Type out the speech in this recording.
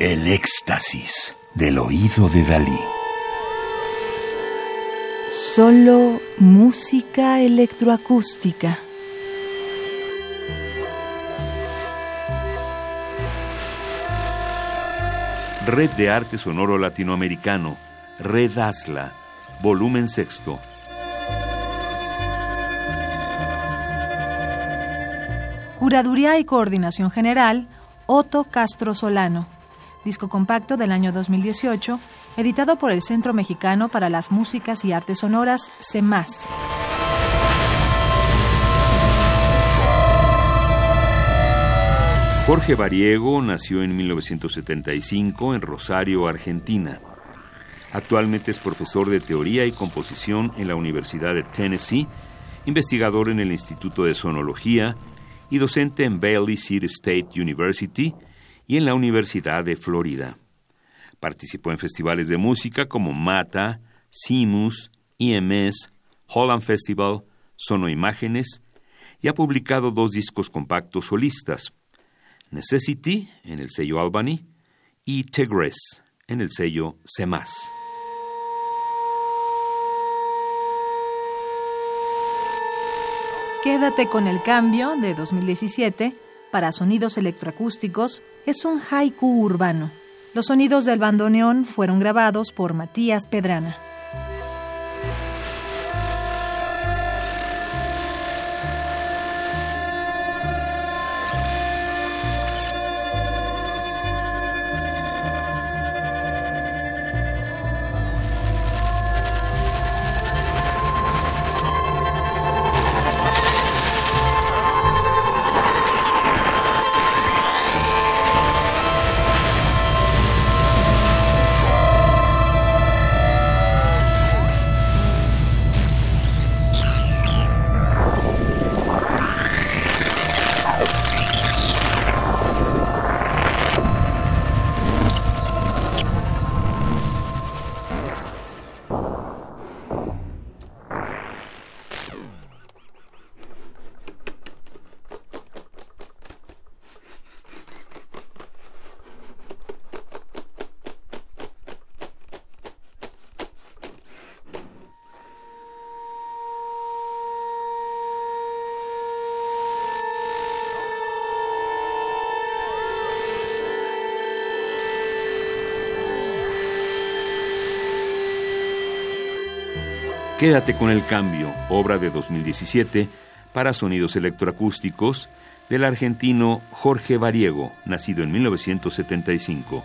El éxtasis del oído de Dalí. Solo música electroacústica. Red de Arte Sonoro Latinoamericano, Red ASLA, volumen sexto. Curaduría y Coordinación General, Otto Castro Solano. Disco compacto del año 2018, editado por el Centro Mexicano para las Músicas y Artes Sonoras, CEMAS. Jorge Variego nació en 1975 en Rosario, Argentina. Actualmente es profesor de teoría y composición en la Universidad de Tennessee, investigador en el Instituto de Sonología y docente en Bailey City State University y en la Universidad de Florida. Participó en festivales de música como MATA, CIMUS, IMS, Holland Festival, Sono Imágenes y ha publicado dos discos compactos solistas, Necessity en el sello Albany y Tegress en el sello CEMAS. Quédate con el cambio de 2017 para sonidos electroacústicos es un haiku urbano. Los sonidos del bandoneón fueron grabados por Matías Pedrana. Quédate con el cambio, obra de 2017 para sonidos electroacústicos del argentino Jorge Variego, nacido en 1975.